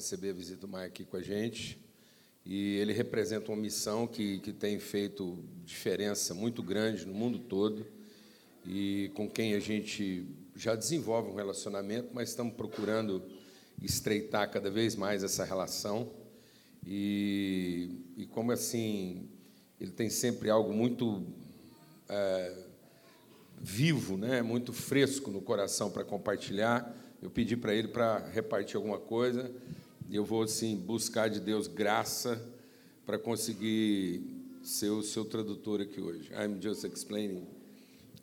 receber a visita do Maia aqui com a gente. E ele representa uma missão que, que tem feito diferença muito grande no mundo todo e com quem a gente já desenvolve um relacionamento, mas estamos procurando estreitar cada vez mais essa relação. E, e como assim, ele tem sempre algo muito é, vivo, né? muito fresco no coração para compartilhar. Eu pedi para ele para repartir alguma coisa. Eu vou assim buscar de Deus graça para conseguir ser o seu tradutor aqui hoje. I'm just explaining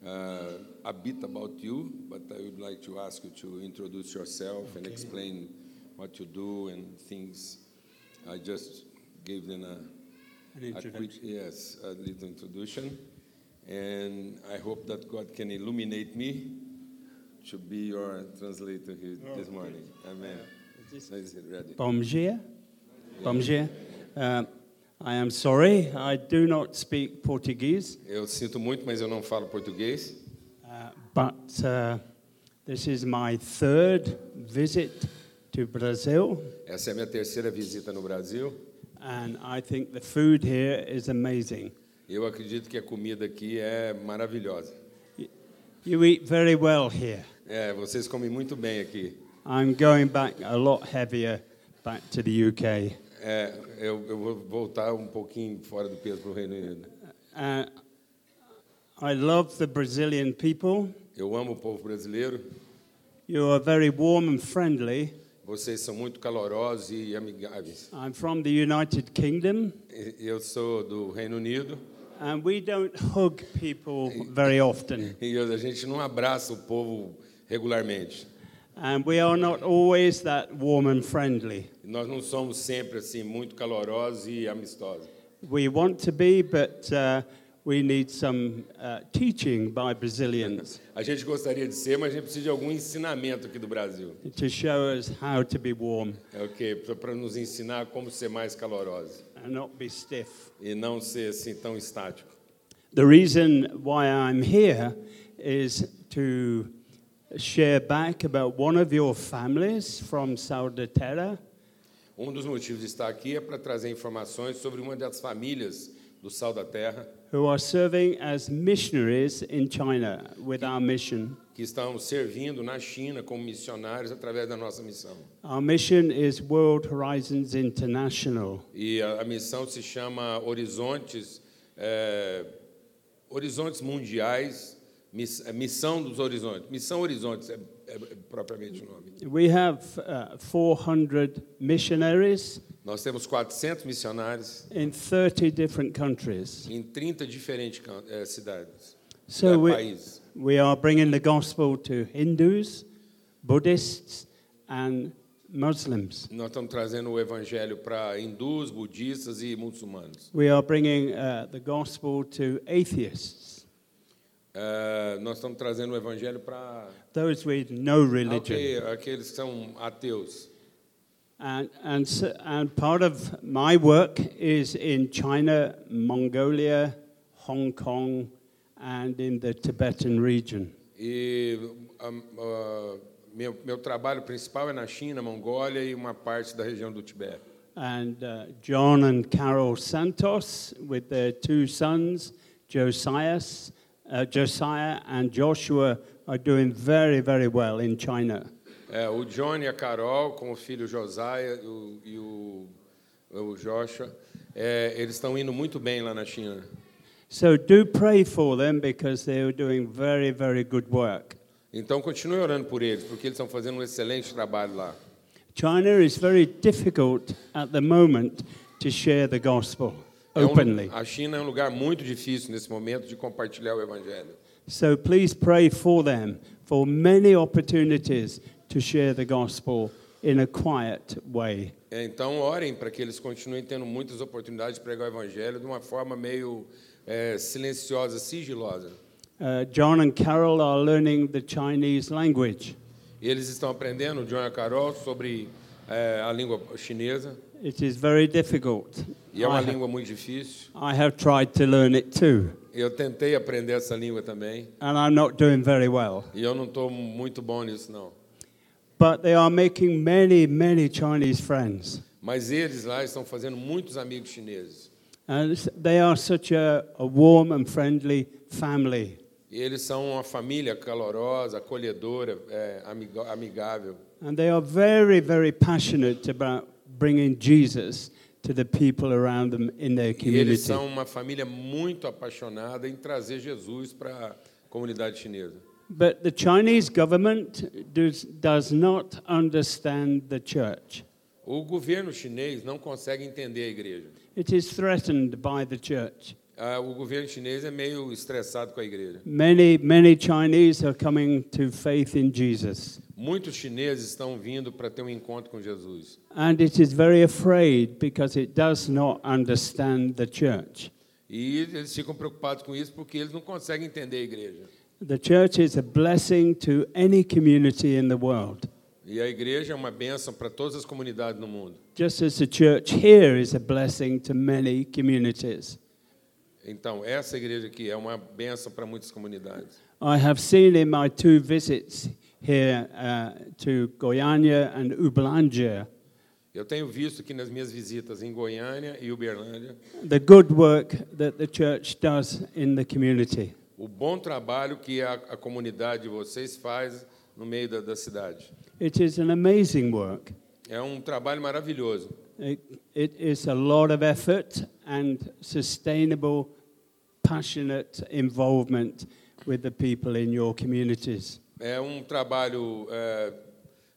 uh, a bit about you, but I would like to ask you to introduce yourself and explain what you do and things. I just gave them a a quick, yes, a little introduction, and I hope that God can illuminate me to be your translator here this morning. Amen. Is Bomgier? Bomgier? Uh, I am sorry, I do not speak Portuguese, Eu sinto muito, mas eu não falo português. uh, but uh, this is my third visit to Brazil, Essa é a minha terceira visita no Brasil. and I think the food here is amazing. Eu acredito que a comida aqui é maravilhosa. You eat very well here. É, vocês comem muito bem aqui. I'm going back a lot heavier back to the UK. É, eu, eu vou voltar um pouquinho fora do peso para o Reino Unido. Uh, I love the Brazilian people. Eu amo o povo brasileiro. You are very warm and friendly. Vocês são muito calorosos e amigáveis. I'm from the United Kingdom, Eu sou do Reino Unido and we don't hug people very often. e a gente não abraça o povo regularmente. And we are not always that warm and friendly. Nós não somos sempre assim muito calorosos e amistosos. We want to be, but uh, we need some uh, teaching by Brazilians A gente gostaria de ser, mas a gente precisa de algum ensinamento aqui do Brasil. to show us how to be warm É o quê? Para nos ensinar como ser mais calorosos and not be stiff. e não ser assim tão estático. The reason why I'm here is to share back about one of your families from Terra. Um dos motivos de estar aqui é para trazer informações sobre uma das famílias do Sal da Terra who are serving as missionaries in China with our mission. que estão servindo na China como missionários através da nossa missão. Our mission is World Horizons International. E a, a missão se chama Horizontes, é, Horizontes Mundiais, Missão dos Horizontes. Missão Horizontes é, é propriamente o nome. We have uh, 400 missionaries Nós temos 400 missionários in 30 different countries. em 30 diferentes é, cidades, So é, we, países. we are bringing the gospel to Hindus, Buddhists, and Muslims. Nós estamos trazendo o evangelho para hindus, budistas e muçulmanos. We are bringing uh, the gospel to atheists, É, nós estamos trazendo o evangelho para those with no religion. ok, aqueles que são ateus. And, and, so, and part of my work is in China, Mongolia, Hong Kong, and in the Tibetan region. E a- a- meu, meu trabalho principal é na China, Mongólia e uma parte da região do Tibete. And uh, John and Carol Santos, with their two sons, Josias, uh, Josiah and Joshua, are doing very, very well in China. É, o John e a Carol, com o filho Josiah e o, e o, o Joshua, é, eles estão indo muito bem lá na China. So do pray for them because they are doing very, very good work. Então continue orando por eles, porque eles estão fazendo um excelente trabalho lá. China is very difficult at the moment to share the gospel É um- openly. a China é um lugar muito difícil nesse momento de compartilhar o evangelho. So please pray for them for many opportunities to share the gospel in a quiet way. É, Então orem para que eles continuem tendo muitas oportunidades de pregar o evangelho de uma forma meio é, silenciosa, sigilosa. Uh, John and Carol are learning the Chinese language. Eles estão aprendendo, John e Carol, sobre é, a língua chinesa. It is very difficult. E é uma I, língua muito difícil. I have tried to learn it too, Eu tentei aprender essa língua também. and I'm not doing very well. E eu não estou muito bom nisso, não. But they are making many, many Chinese friends. Mas eles lá estão fazendo muitos amigos chineses. And it's- they are such a, a warm and friendly family. E eles são uma família calorosa, acolhedora, é, amiga- amigável. And they are very, very passionate about bringing Jesus to the people around them in their E eles community. são uma família muito apaixonada em trazer Jesus para a comunidade chinesa. But the Chinese government does, does not understand the church. O governo chinês não consegue entender a igreja. It is threatened by the church. Ah, o governo chinês é meio estressado com a igreja. Many, many Chinese are coming to faith in Jesus. Muitos chineses estão vindo para ter um encontro com Jesus. And it is very afraid because it does not understand the church. E eles ficam preocupados com isso porque eles não conseguem entender a igreja. The church is a blessing to any community in the world. E a igreja é uma bênção para todas as comunidades no mundo. Just as the church here is a blessing to many communities. Então, essa igreja aqui é uma bênção para muitas comunidades. I have seen in my two visits here uh, to Goiânia and Uberlândia Eu tenho visto aqui nas minhas visitas em Goiânia e Uberlândia the good work that the church does in the community. o bom trabalho que a, a comunidade de vocês faz no meio da, da cidade. It is an amazing work. É um trabalho maravilhoso. It, it is a lot of effort and sustainable, passionate involvement with the people in your communities. É um trabalho é,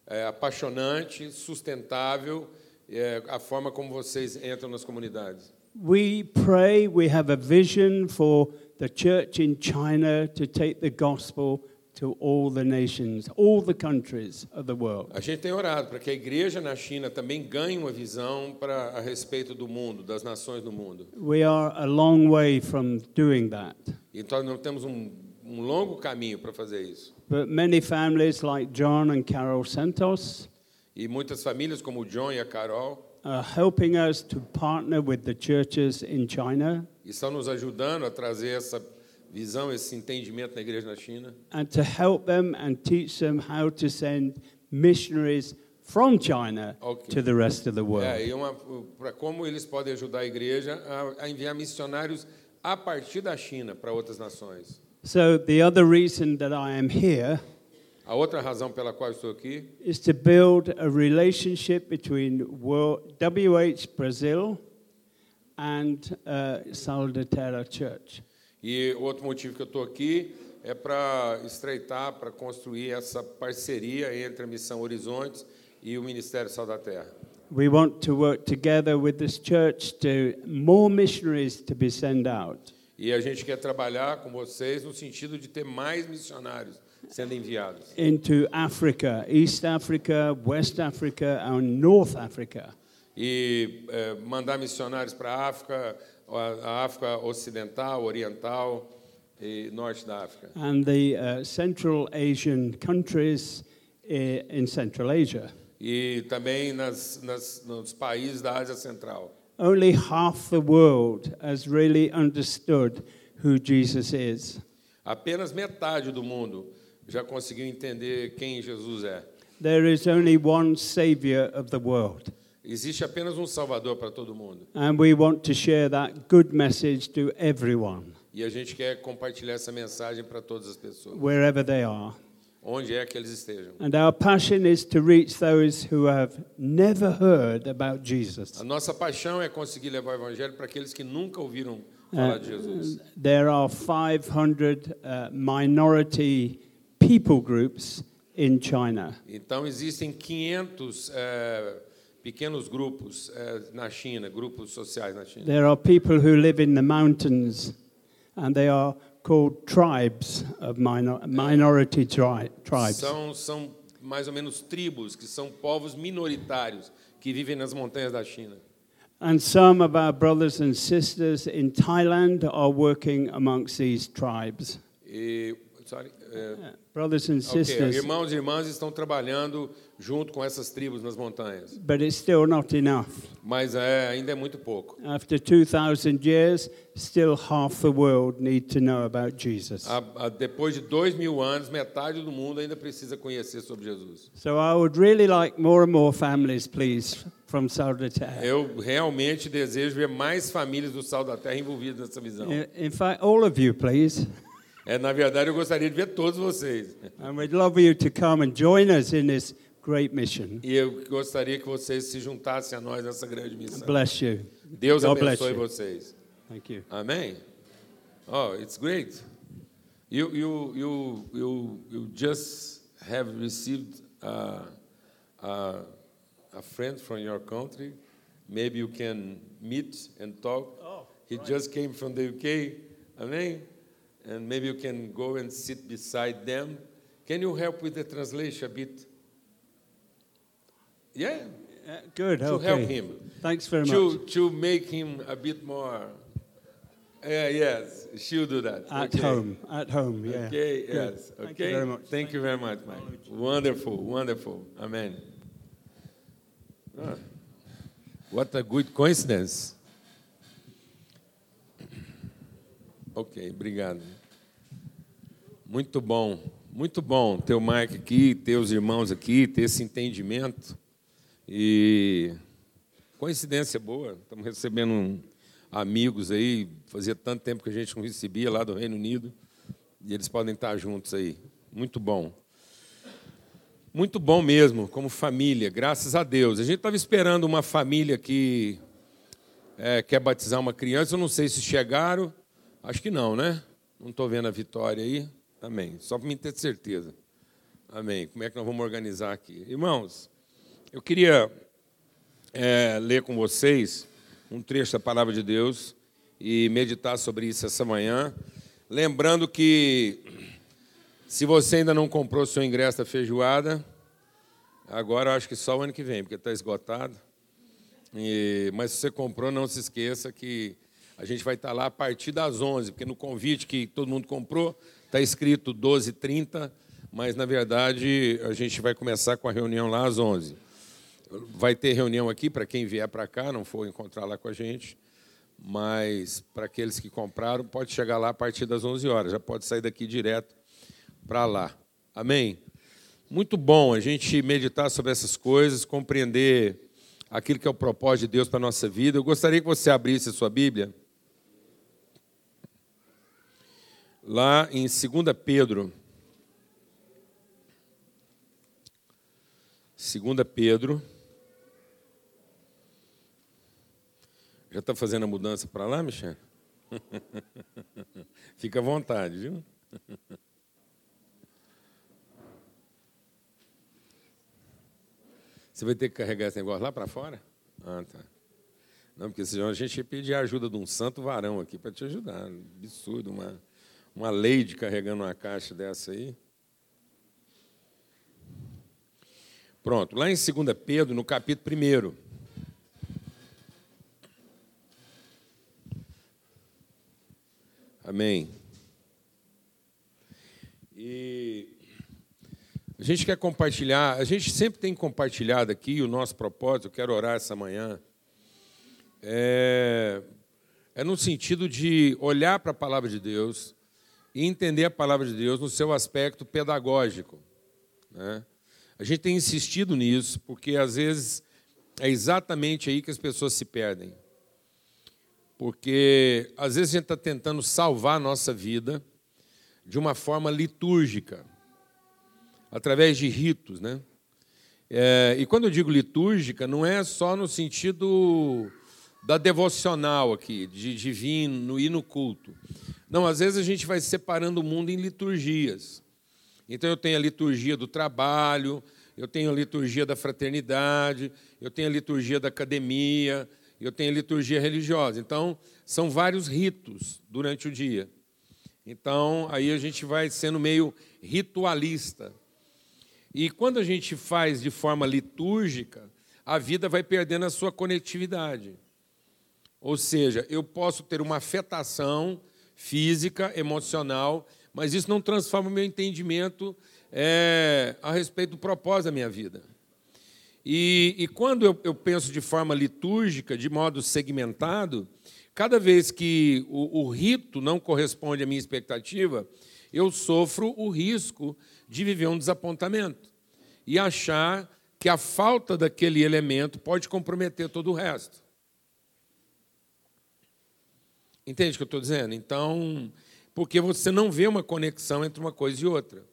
é, apaixonante, sustentável, é, a forma como vocês entram nas comunidades. We pray, we have a vision for the church in China to take the gospel to all the nations, all the countries of the world. A gente tem orado para que a igreja na China também ganhe uma visão para a respeito do mundo, das nações do mundo. We are a long way from doing that. Então nós temos um, um longo caminho para fazer isso. But many families like John and Carol Santos E muitas famílias como o John e a Carol are helping us to partner with the churches in China estão nos ajudando a trazer essa visão, esse entendimento na igreja na China and to help them and teach them how to send missionaries from China Okay. to the rest of the world. É, e uma, para como eles podem ajudar a igreja a, a enviar missionários a partir da China para outras nações. So, the other reason that I am here A outra razão pela qual estou aqui is to build a relationship between World, WH Brazil and uh, Terra Church. E outro motivo que eu estou aqui é para estreitar, para construir essa parceria entre a Missão Horizontes e o Ministério Sal da Terra. We want to work together with this church to more missionaries to be sent out. E a gente quer trabalhar com vocês no sentido de ter mais missionários sendo enviados. into Africa, East Africa, West Africa, and North Africa. E eh, mandar missionários para a África, a África Ocidental, Oriental e Norte da África. And the uh, Central Asian countries in Central Asia. E também nas, nas, nos países da Ásia Central. Only half the world has really understood who Jesus is. Apenas metade do mundo já conseguiu entender quem Jesus é. There is only one Savior of the world. Existe apenas um Salvador para todo mundo. And we want to share that good message to everyone, E a gente quer compartilhar essa mensagem para todas as pessoas, wherever they are. onde é que eles estejam. And our passion is to reach those who have never heard about Jesus. A nossa paixão é conseguir levar o Evangelho para aqueles que nunca ouviram falar de Jesus. Uh, there are 500 uh, minority people groups in China. Então, existem 500 eh, pequenos grupos eh, na China, grupos sociais na China. There are people who live in the mountains, and they are called tribes of minor- minority tri- tribes. São, são mais ou menos tribos, que são povos minoritários, que vivem nas montanhas da China. And some of our brothers and sisters in Thailand are working amongst these tribes. E, sorry, eh, brothers and sisters. ok, sisters irmãos e irmãs estão trabalhando junto com essas tribos nas montanhas. But it's still not enough. Mas é, ainda é muito pouco. After 2,000 years, still half the world need to know about Jesus. A- a- depois de dois mil anos, metade do mundo ainda precisa conhecer sobre Jesus. So I would really like more and more families, please, from Saudater. Eu realmente desejo ver mais famílias do Sal da Terra envolvidas nessa visão. In in fact, all of you, please. É, na verdade, eu gostaria de ver todos vocês. And we'd love you to come and join us in this great mission. E eu gostaria que vocês se juntassem a nós nessa grande missão. Bless you. Deus God bless abençoe you. vocês. Thank you. Amém? Oh, it's great. You, you, you, you, you just have received uh, uh, a friend from your country. Maybe you can meet and talk. Oh, he just came from the UK. Amen? And maybe you can go and sit beside them. Can you help with the translation a bit? Yeah, good. to okay. help him. Thanks very to, much. to make him a bit more. Yeah, yes, she'll do that. At Okay. home. At home. Yeah. Okay, Good. yes. Thank Okay. you very much. Thank you very much, Mike. Wonderful, wonderful. Amen. Ah, what a good coincidence. Ok, obrigado. Muito bom, muito bom ter o Mike aqui, ter os irmãos aqui, ter esse entendimento. E coincidência boa, estamos recebendo amigos aí, fazia tanto tempo que a gente não recebia lá do Reino Unido, e eles podem estar juntos aí. Muito bom. Muito bom mesmo, como família, graças a Deus. A gente estava esperando uma família que é, quer batizar uma criança, eu não sei se chegaram, acho que não, né? Não estou vendo a Vitória aí. Amém. Só para me ter certeza. Amém. Como é que nós vamos organizar aqui? Irmãos, eu queria é, ler com vocês um trecho da palavra de Deus e meditar sobre isso essa manhã. Lembrando que, se você ainda não comprou seu ingresso da feijoada, agora acho que só o ano que vem, porque está esgotado. E- mas se você comprou, não se esqueça que a gente vai estar lá a partir das 11, porque no convite que todo mundo comprou está escrito 12h30, mas na verdade a gente vai começar com a reunião lá às 11 Vai ter reunião aqui para quem vier para cá, não for encontrar lá com a gente, mas para aqueles que compraram, pode chegar lá a partir das 11 horas, já pode sair daqui direto para lá. Amém? Muito bom a gente meditar sobre essas coisas, compreender aquilo que é o propósito de Deus para a nossa vida. Eu gostaria que você abrisse a sua Bíblia. Lá em 2 Pedro. 2 Pedro. Já está fazendo a mudança para lá, Michel? Fica à vontade, viu? Você vai ter que carregar esse negócio lá para fora? Ah, tá. Não, porque senão a gente ia pedir a ajuda de um santo varão aqui para te ajudar. Absurdo, uma, uma lady carregando uma caixa dessa aí. Pronto, lá em 2 Pedro, no capítulo 1. Amém. E a gente quer compartilhar, a gente sempre tem compartilhado aqui o nosso propósito, eu quero orar essa manhã, é, é no sentido de olhar para a palavra de Deus e entender a palavra de Deus no seu aspecto pedagógico. Né? A gente tem insistido nisso, porque às vezes é exatamente aí que as pessoas se perdem. Porque às vezes a gente está tentando salvar a nossa vida de uma forma litúrgica, através de ritos. Né? É, e quando eu digo litúrgica, não é só no sentido da devocional aqui, de divino, ir no culto. Não, às vezes a gente vai separando o mundo em liturgias. Então eu tenho a liturgia do trabalho, eu tenho a liturgia da fraternidade, eu tenho a liturgia da academia, eu tenho liturgia religiosa. Então, são vários ritos durante o dia. Então, aí a gente vai sendo meio ritualista. E quando a gente faz de forma litúrgica, a vida vai perdendo a sua conectividade. Ou seja, eu posso ter uma afetação física, emocional, mas isso não transforma o meu entendimento é, a respeito do propósito da minha vida. E, e quando eu, eu, penso de forma litúrgica, de modo segmentado, cada vez que o, o rito não corresponde à minha expectativa, eu sofro o risco de viver um desapontamento e achar que a falta daquele elemento pode comprometer todo o resto. Entende o que eu estou dizendo? Então, porque você não vê uma conexão entre uma coisa e outra.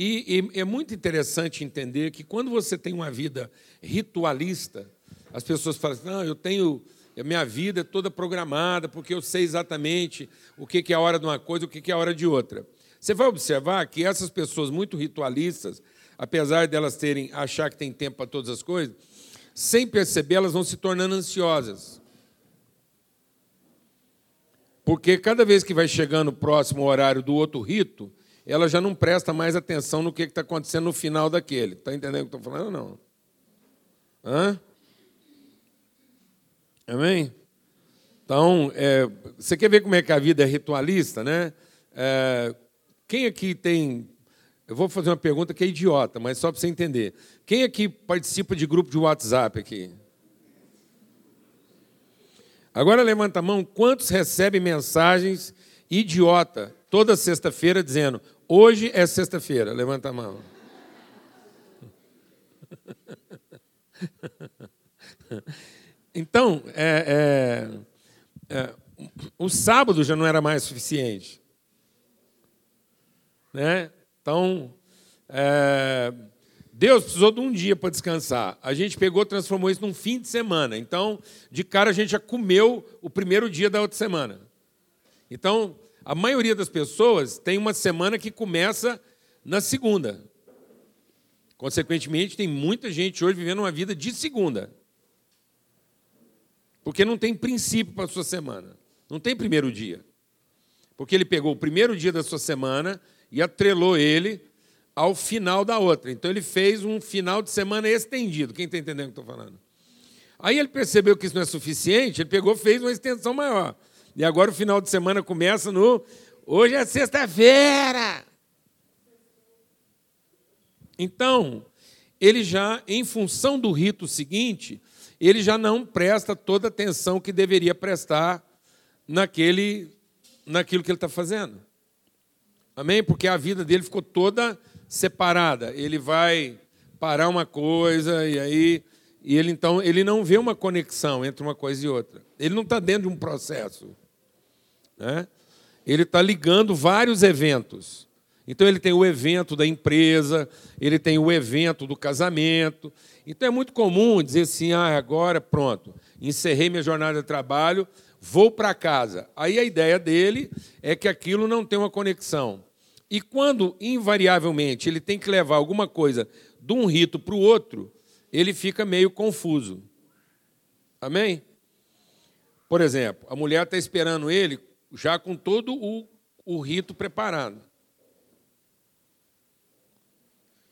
E, e, é muito interessante entender que quando você tem uma vida ritualista, as pessoas falam assim, não, eu tenho, a minha vida é toda programada, porque eu sei exatamente o que é a hora de uma coisa, o que é a hora de outra. Você vai observar que essas pessoas muito ritualistas, apesar delas terem achar que tem tempo para todas as coisas, sem perceber, elas vão se tornando ansiosas. Porque cada vez que vai chegando próximo ao horário do outro rito, ela já não presta mais atenção no que está acontecendo no final daquele. Está entendendo o que estou falando ou não? Hã? Amém? Então, é, você quer ver como é que a vida é ritualista, né? É, quem aqui tem. Eu vou fazer uma pergunta que é idiota, mas só para você entender. Quem aqui participa de grupo de WhatsApp aqui? Agora levanta a mão, quantos recebem mensagens idiota toda sexta-feira dizendo: hoje é sexta-feira? Levanta a mão. Então, é, é, é, o sábado já não era mais suficiente. Né? Então, é, Deus precisou de um dia para descansar. A gente pegou, transformou isso num fim de semana. Então, de cara, a gente já comeu o primeiro dia da outra semana. Então, a maioria das pessoas tem uma semana que começa na segunda. Consequentemente, tem muita gente hoje vivendo uma vida de segunda. Porque não tem princípio para a sua semana. Não tem primeiro dia. Porque ele pegou o primeiro dia da sua semana e atrelou ele ao final da outra. Então ele fez um final de semana estendido. Quem está entendendo o que estou falando? Aí ele percebeu que isso não é suficiente, ele pegou fez uma extensão maior. E agora o final de semana começa no. Hoje é sexta-feira! Então, ele já, em função do rito seguinte, ele já não presta toda a atenção que deveria prestar naquele, naquilo que ele está fazendo. Amém? Porque a vida dele ficou toda separada. Ele vai parar uma coisa e aí e ele então ele não vê uma conexão entre uma coisa e outra. Ele não está dentro de um processo, né? Ele está ligando vários eventos. Então ele tem o evento da empresa, ele tem o evento do casamento. Então é muito comum dizer assim: ah, agora pronto, encerrei minha jornada de trabalho, vou para casa. Aí a ideia dele é que aquilo não tem uma conexão. E quando, invariavelmente, ele tem que levar alguma coisa de um rito para o outro, ele fica meio confuso. Amém? Por exemplo, a mulher está esperando ele já com todo o, o rito preparado.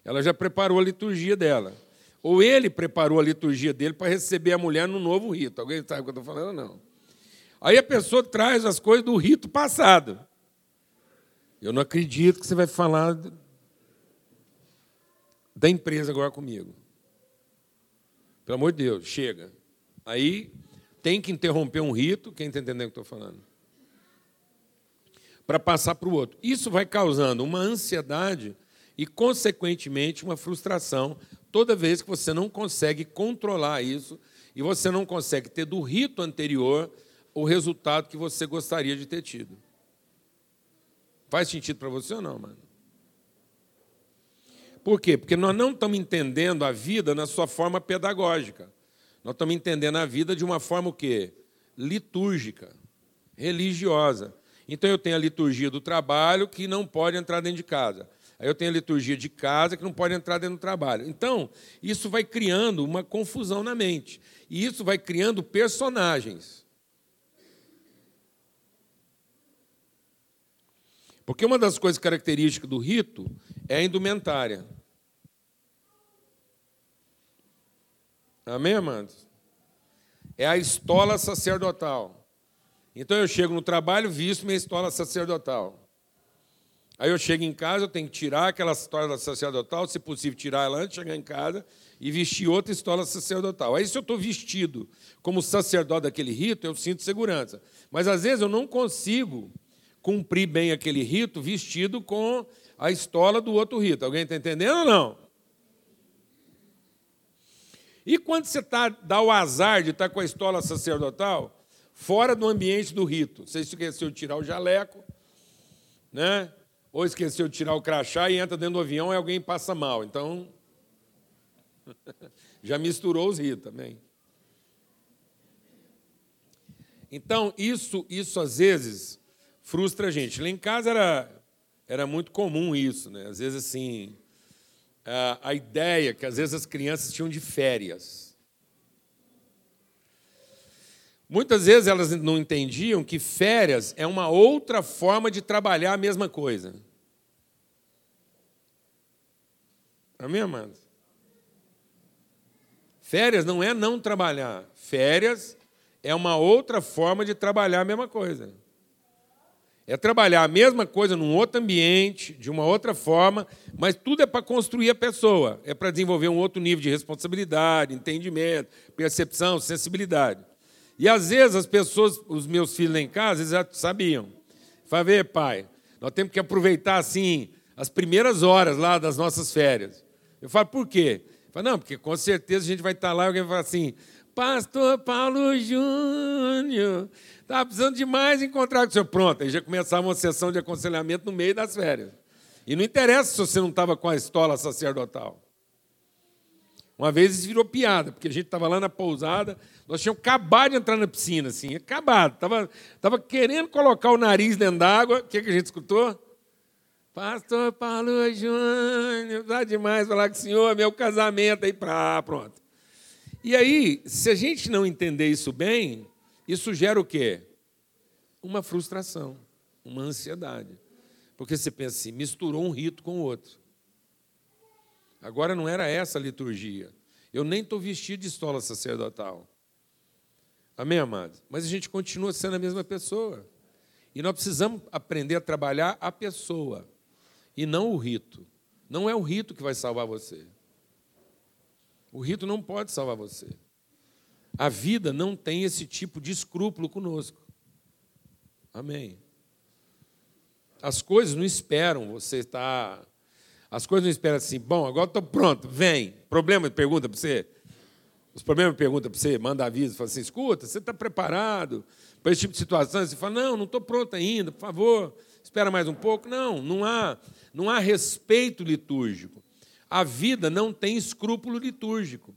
Ela já preparou a liturgia dela. Ou ele preparou a liturgia dele para receber a mulher no novo rito. Alguém sabe o que eu estou falando? Não. Aí a pessoa traz as coisas do rito passado. Eu não acredito que você vai falar da empresa agora comigo. Pelo amor de Deus, chega. Aí tem que interromper um rito, quem está entendendo o que eu estou falando? Para passar para o outro. Isso vai causando uma ansiedade e, consequentemente, uma frustração toda vez que você não consegue controlar isso e você não consegue ter do rito anterior o resultado que você gostaria de ter tido. Faz sentido para você ou não, mano? Por quê? Porque nós não estamos entendendo a vida na sua forma pedagógica. Nós estamos entendendo a vida de uma forma o quê? Litúrgica, religiosa. Então eu tenho a liturgia do trabalho que não pode entrar dentro de casa. Aí eu tenho a liturgia de casa que não pode entrar dentro do trabalho. Então, isso vai criando uma confusão na mente. E isso vai criando personagens. Porque uma das coisas características do rito é a indumentária. Amém, amados? É a estola sacerdotal. Então eu chego no trabalho, visto minha estola sacerdotal. Aí eu chego em casa, eu tenho que tirar aquela história sacerdotal, se possível, tirar ela antes de chegar em casa e vestir outra história sacerdotal. Aí, se eu estou vestido como sacerdote daquele rito, eu sinto segurança. Mas, às vezes, eu não consigo cumprir bem aquele rito vestido com a estola do outro rito. Alguém está entendendo ou não? E quando você tá, dá o azar de estar tá com a estola sacerdotal, fora do ambiente do rito, você esqueceu de tirar o jaleco, né? ou esqueceu de tirar o crachá e entra dentro do avião e alguém passa mal. Então, já misturou os ritos também. Então, isso, isso às vezes frustra a gente. Lá em casa era, era muito comum isso, né? Às vezes, assim, a, a ideia que às vezes as crianças tinham de férias. Muitas vezes elas não entendiam que férias é uma outra forma de trabalhar a mesma coisa. Amém, amados? Férias não é não trabalhar. Férias é uma outra forma de trabalhar a mesma coisa. É trabalhar a mesma coisa num outro ambiente, de uma outra forma, mas tudo é para construir a pessoa, é para desenvolver um outro nível de responsabilidade, entendimento, percepção, sensibilidade. E às vezes as pessoas, os meus filhos lá em casa, eles já sabiam. Falei, pai, nós temos que aproveitar assim as primeiras horas lá das nossas férias. Eu falo, por quê? Eu falo, não, porque com certeza a gente vai estar lá e alguém vai falar assim, Pastor Paulo Júnior, estava precisando demais encontrar com o senhor. Pronto, aí já começava uma sessão de aconselhamento no meio das férias. E não interessa se você não estava com a estola sacerdotal. Uma vez isso virou piada, porque a gente estava lá na pousada, nós tínhamos acabado de entrar na piscina, assim, acabado. Estava tava querendo colocar o nariz dentro d'água. O que, que a gente escutou? Pastor Paulo Júnior, dá demais falar com o senhor, meu casamento aí para pronto. E aí, se a gente não entender isso bem, isso gera o quê? Uma frustração, uma ansiedade. Porque você pensa assim, misturou um rito com o outro. Agora não era essa a liturgia. Eu nem estou vestido de estola sacerdotal. Amém, amados? Mas a gente continua sendo a mesma pessoa. E nós precisamos aprender a trabalhar a pessoa e não o rito. Não é o rito que vai salvar você. O rito não pode salvar você. A vida não tem esse tipo de escrúpulo conosco. Amém. As coisas não esperam você estar. As coisas não esperam assim, bom, agora estou pronto, vem. Problema, pergunta para você. Os problemas perguntam para você, manda aviso, fala assim: escuta, você está preparado para esse tipo de situação? Você fala: não, não estou pronto ainda, por favor, espera mais um pouco. Não, não há, não há respeito litúrgico. A vida não tem escrúpulo litúrgico.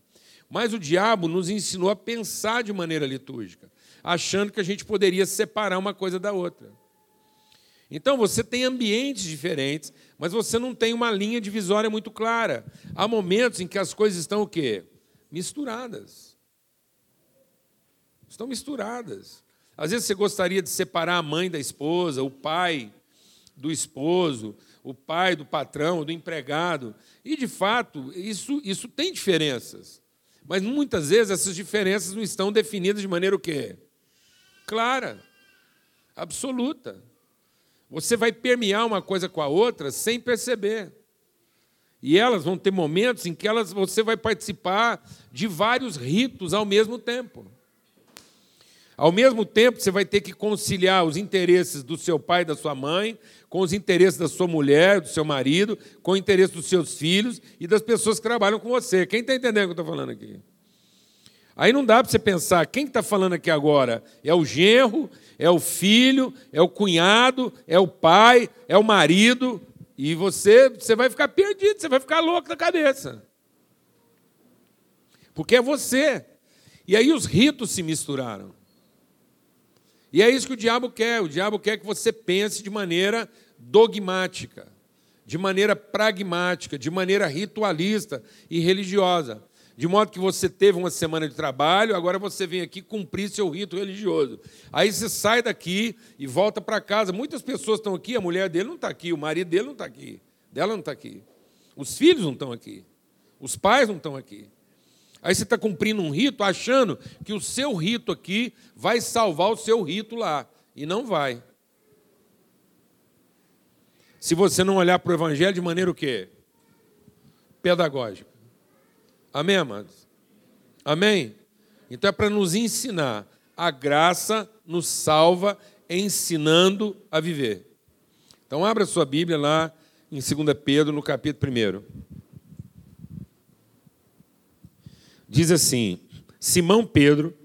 Mas o diabo nos ensinou a pensar de maneira litúrgica, achando que a gente poderia separar uma coisa da outra. Então você tem ambientes diferentes, mas você não tem uma linha divisória muito clara. Há momentos em que as coisas estão o quê? Misturadas. Estão misturadas. Às vezes você gostaria de separar a mãe da esposa, o pai do esposo, o pai do patrão, do empregado. E, de fato, isso, isso tem diferenças. Mas muitas vezes essas diferenças não estão definidas de maneira o quê? Clara, absoluta. Você vai permear uma coisa com a outra sem perceber. E elas vão ter momentos em que elas, você vai participar de vários ritos ao mesmo tempo. Ao mesmo tempo, você vai ter que conciliar os interesses do seu pai e da sua mãe, com os interesses da sua mulher, do seu marido, com o interesse dos seus filhos e das pessoas que trabalham com você. Quem está entendendo o que eu estou falando aqui? Aí não dá para você pensar, quem está falando aqui agora? É o genro, é o filho, é o cunhado, é o pai, é o marido, e você, você vai ficar perdido, você vai ficar louco na cabeça. Porque é você. E aí os ritos se misturaram. E é isso que o diabo quer. O diabo quer que você pense de maneira dogmática, de maneira pragmática, de maneira ritualista e religiosa. De modo que você teve uma semana de trabalho, agora você vem aqui cumprir seu rito religioso. Aí você sai daqui e volta para casa. Muitas pessoas estão aqui, a mulher dele não está aqui, o marido dele não está aqui, dela não está aqui. Os filhos não estão aqui, os pais não estão aqui. Aí você está cumprindo um rito achando que o seu rito aqui vai salvar o seu rito lá. E não vai. se você não olhar para o Evangelho de maneira o quê? Pedagógica. Amém, amados? Amém? Então é para nos ensinar. A graça nos salva ensinando a viver. Então abra sua Bíblia lá em 2 Pedro, no capítulo 1. Diz assim: Simão Pedro,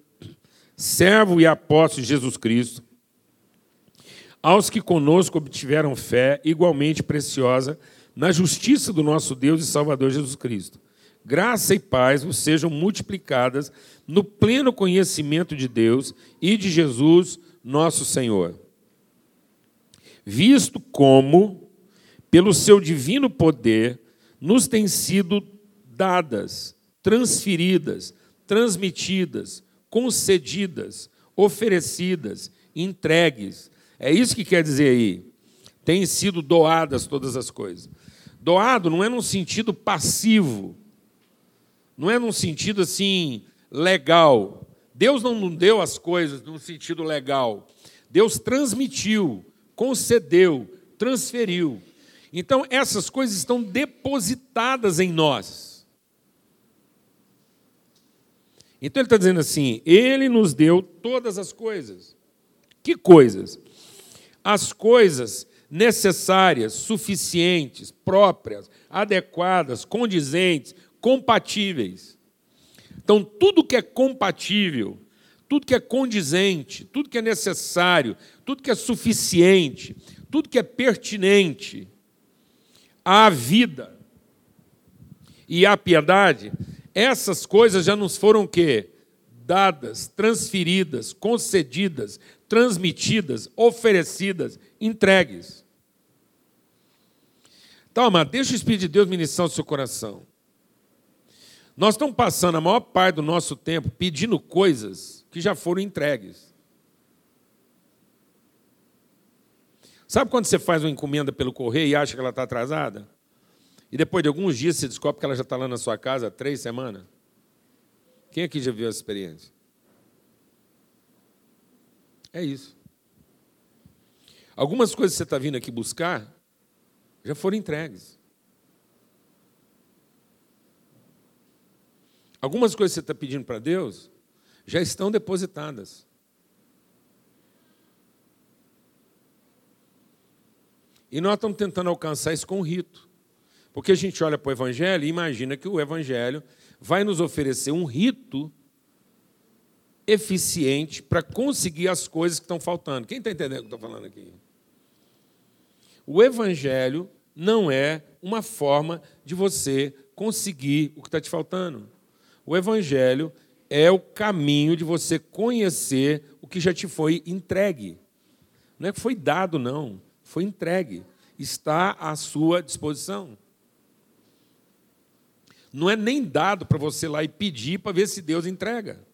servo e apóstolo de Jesus Cristo, aos que conosco obtiveram fé igualmente preciosa na justiça do nosso Deus e Salvador Jesus Cristo. Graça e paz vos sejam multiplicadas no pleno conhecimento de Deus e de Jesus, nosso Senhor. Visto como, pelo seu divino poder, nos têm sido dadas, transferidas, transmitidas, concedidas, oferecidas, entregues. É isso que quer dizer aí. Têm sido doadas todas as coisas. Doado não é num sentido passivo, não é num sentido assim legal. Deus não deu as coisas num sentido legal. Deus transmitiu, concedeu, transferiu. Então, essas coisas estão depositadas em nós. Então, ele está dizendo assim: Ele nos deu todas as coisas. Que coisas? As coisas necessárias, suficientes, próprias, adequadas, condizentes, compatíveis. Então, tudo que é compatível, tudo que é condizente, tudo que é necessário, tudo que é suficiente, tudo que é pertinente à vida e à piedade, essas coisas já nos foram o quê? Dadas, transferidas, concedidas, transmitidas, oferecidas, entregues. Então, amado, deixa o Espírito de Deus ministrar o seu coração. Nós estamos passando a maior parte do nosso tempo pedindo coisas que já foram entregues. Sabe quando você faz uma encomenda pelo correio e acha que ela está atrasada? E depois de alguns dias você descobre que ela já está lá na sua casa há três semanas? Quem aqui já viu essa experiência? É isso. Algumas coisas que você está vindo aqui buscar já foram entregues. Algumas coisas que você está pedindo para Deus já estão depositadas. E nós estamos tentando alcançar isso com rito. Porque a gente olha para o Evangelho e imagina que o Evangelho vai nos oferecer um rito eficiente para conseguir as coisas que estão faltando. Quem está entendendo o que eu estou falando aqui? O Evangelho não é uma forma de você conseguir o que está te faltando. O Evangelho é o caminho de você conhecer o que já te foi entregue. Não é que foi dado, não. Foi entregue. Está à sua disposição. Não é nem dado para você lá e pedir para ver se Deus entrega.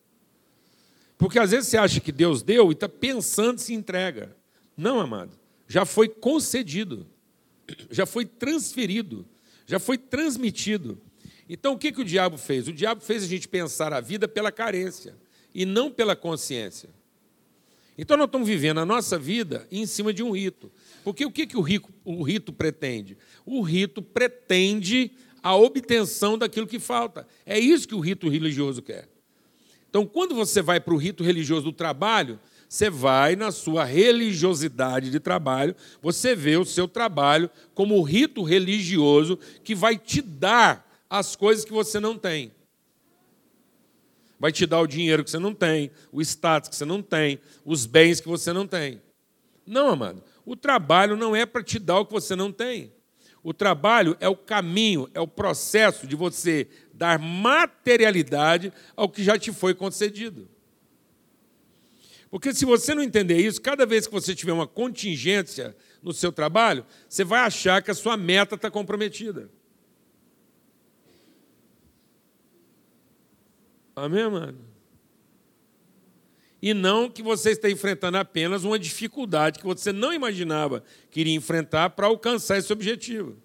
Porque às vezes você acha que Deus deu e está pensando se entrega. Não, amado. Já foi concedido. Já foi transferido. Já foi transmitido. Então, o que, que o diabo fez? O diabo fez a gente pensar a vida pela carência e não pela consciência. Então, nós estamos vivendo a nossa vida em cima de um rito. Porque o que, que o, rico, o rito pretende? O rito pretende a obtenção daquilo que falta. É isso que o rito religioso quer. Então, quando você vai para o rito religioso do trabalho, você vai na sua religiosidade de trabalho, você vê o seu trabalho como o rito religioso que vai te dar as coisas que você não tem. Vai te dar o dinheiro que você não tem, o status que você não tem, os bens que você não tem. Não, amado. O trabalho não é para te dar o que você não tem. O trabalho é o caminho, é o processo de você dar materialidade ao que já te foi concedido. Porque se você não entender isso, cada vez que você tiver uma contingência no seu trabalho, você vai achar que a sua meta está comprometida. Amém, mano? E não que você está enfrentando apenas uma dificuldade que você não imaginava que iria enfrentar para alcançar esse objetivo.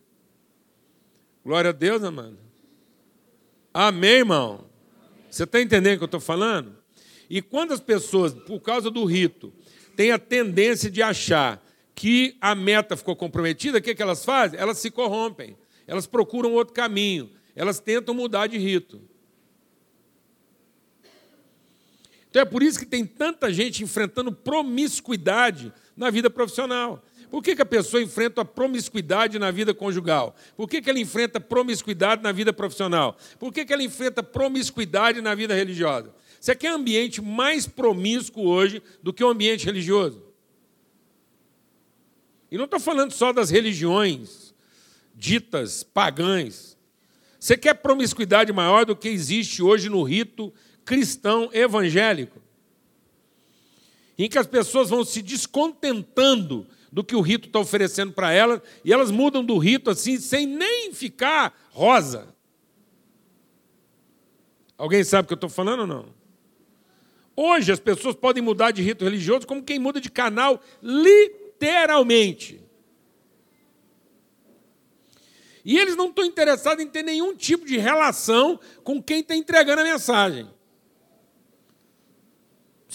Glória a Deus, amado. Amém, irmão? Você está entendendo o que eu estou falando? E quando as pessoas, por causa do rito, têm a tendência de achar que a meta ficou comprometida, o que, que elas fazem? Elas se corrompem, elas procuram outro caminho, elas tentam mudar de rito. Então é por isso que tem tanta gente enfrentando promiscuidade na vida profissional. Por que, que a pessoa enfrenta a promiscuidade na vida conjugal? Por que, que ela enfrenta promiscuidade na vida profissional? Por que, que ela enfrenta promiscuidade na vida religiosa? Você quer ambiente mais promíscuo hoje do que o um ambiente religioso? E não estou falando só das religiões ditas pagãs. Você quer promiscuidade maior do que existe hoje no rito cristão evangélico? Em que as pessoas vão se descontentando do que o rito está oferecendo para elas, e elas mudam do rito assim, sem nem ficar rosa. Alguém sabe o que eu estou falando ou não? Hoje as pessoas podem mudar de rito religioso como quem muda de canal, literalmente. E eles não estão interessados em ter nenhum tipo de relação com quem está entregando a mensagem.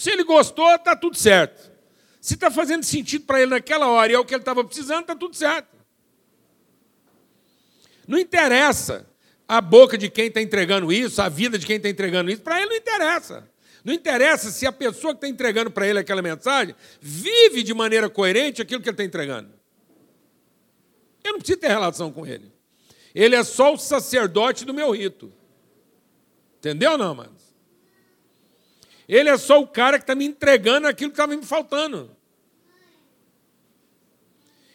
Se ele gostou, está tudo certo. Se está fazendo sentido para ele naquela hora e é o que ele estava precisando, está tudo certo. Não interessa a boca de quem está entregando isso, a vida de quem está entregando isso, para ele não interessa. Não interessa se a pessoa que está entregando para ele aquela mensagem vive de maneira coerente aquilo que ele está entregando. Eu não preciso ter relação com ele. Ele é só o sacerdote do meu rito. Entendeu, não, mano? Ele é só o cara que está me entregando aquilo que estava me faltando.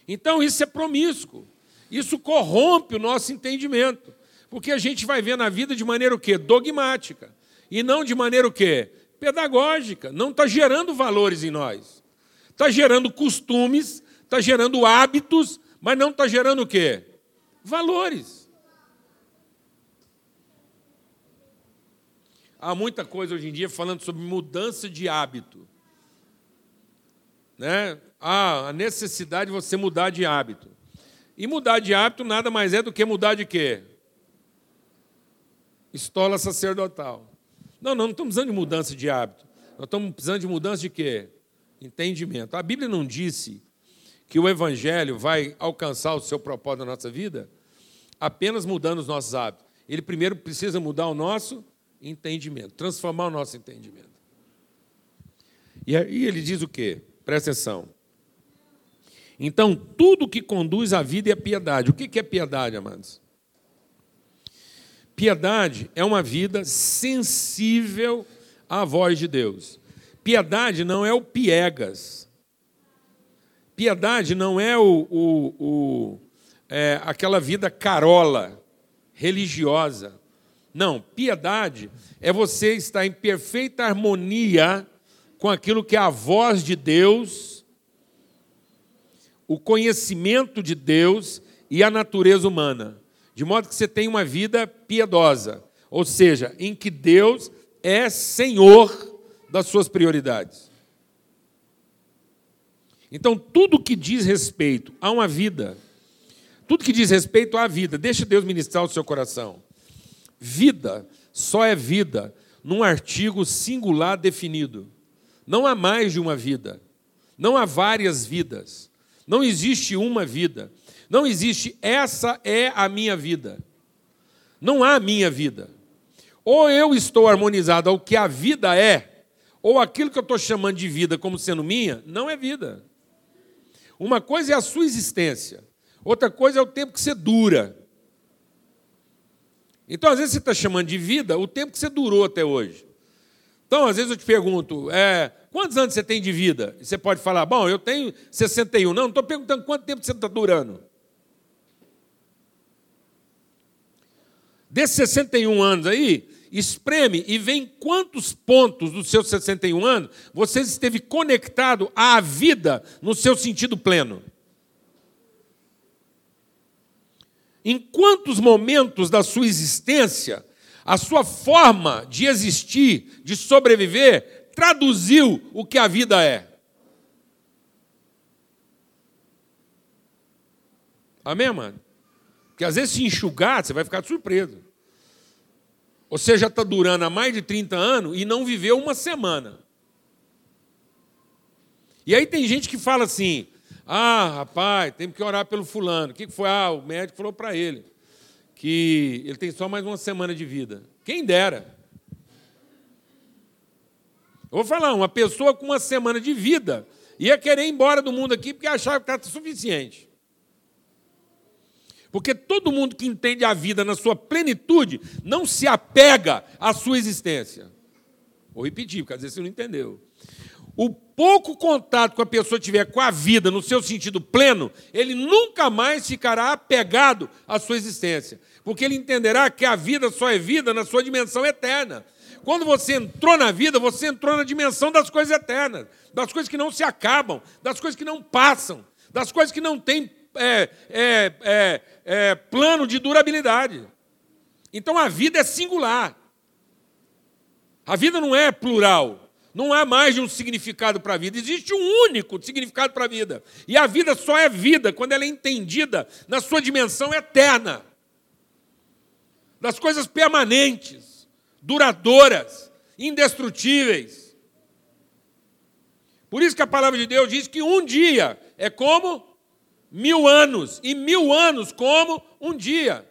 Então isso é promíscuo. Isso corrompe o nosso entendimento. Porque a gente vai ver na vida de maneira o quê? Dogmática. E não de maneira o quê? Pedagógica. Não está gerando valores em nós. Está gerando costumes, está gerando hábitos, mas não está gerando o quê? Valores. Há muita coisa hoje em dia falando sobre mudança de hábito. Né? Ah, a necessidade de você mudar de hábito. E mudar de hábito nada mais é do que mudar de quê? Estola sacerdotal. Não, não, não estamos precisando de mudança de hábito. Nós estamos precisando de mudança de quê? Entendimento. A Bíblia não disse que o Evangelho vai alcançar o seu propósito na nossa vida apenas mudando os nossos hábitos. Ele primeiro precisa mudar o nosso entendimento, transformar o nosso entendimento. E aí ele diz o quê? Presta atenção. Então, tudo que conduz à vida é piedade. O que é piedade, amados? Piedade é uma vida sensível à voz de Deus. Piedade não é o piegas. Piedade não é o, o, o é, aquela vida carola, religiosa. Não, piedade é você estar em perfeita harmonia com aquilo que é a voz de Deus, o conhecimento de Deus e a natureza humana, de modo que você tem uma vida piedosa, ou seja, em que Deus é Senhor das suas prioridades. Então, tudo que diz respeito a uma vida, tudo que diz respeito à vida, deixa Deus ministrar o seu coração. Vida só é vida num artigo singular definido. Não há mais de uma vida. Não há várias vidas. Não existe uma vida. Não existe essa é a minha vida. Não há minha vida. Ou eu estou harmonizado ao que a vida é, ou aquilo que eu estou chamando de vida como sendo minha, não é vida. Uma coisa é a sua existência, outra coisa é o tempo que você dura. Então, às vezes, você está chamando de vida o tempo que você durou até hoje. Então, às vezes, eu te pergunto: é, quantos anos você tem de vida? E você pode falar: bom, eu tenho 61. Não, não estou perguntando quanto tempo você está durando. Desses 61 anos aí, espreme e vê em quantos pontos dos seus 61 anos você esteve conectado à vida no seu sentido pleno. Em quantos momentos da sua existência a sua forma de existir, de sobreviver, traduziu o que a vida é. Amém, mano? Porque às vezes se enxugar, você vai ficar surpreso. Você já está durando há mais de 30 anos e não viveu uma semana. E aí tem gente que fala assim: Ah, rapaz, temos que orar pelo fulano. O que foi? Ah, o médico falou para ele que ele tem só mais uma semana de vida. Quem dera. Eu vou falar, uma pessoa com uma semana de vida ia querer ir embora do mundo aqui porque achava que está suficiente. Porque todo mundo que entende a vida na sua plenitude não se apega à sua existência. Vou repetir, porque às vezes você não entendeu. O pouco contato que a pessoa tiver com a vida no seu sentido pleno, ele nunca mais ficará apegado à sua existência. Porque ele entenderá que a vida só é vida na sua dimensão eterna. Quando você entrou na vida, você entrou na dimensão das coisas eternas, das coisas que não se acabam, das coisas que não passam, das coisas que não têm é, é, é, é plano de durabilidade. Então a vida é singular. A vida não é plural. Não há mais de um significado para a vida, existe um único significado para a vida. E a vida só é vida quando ela é entendida na sua dimensão eterna das coisas permanentes, duradouras, indestrutíveis. Por isso que a palavra de Deus diz que um dia é como mil anos, e mil anos como um dia.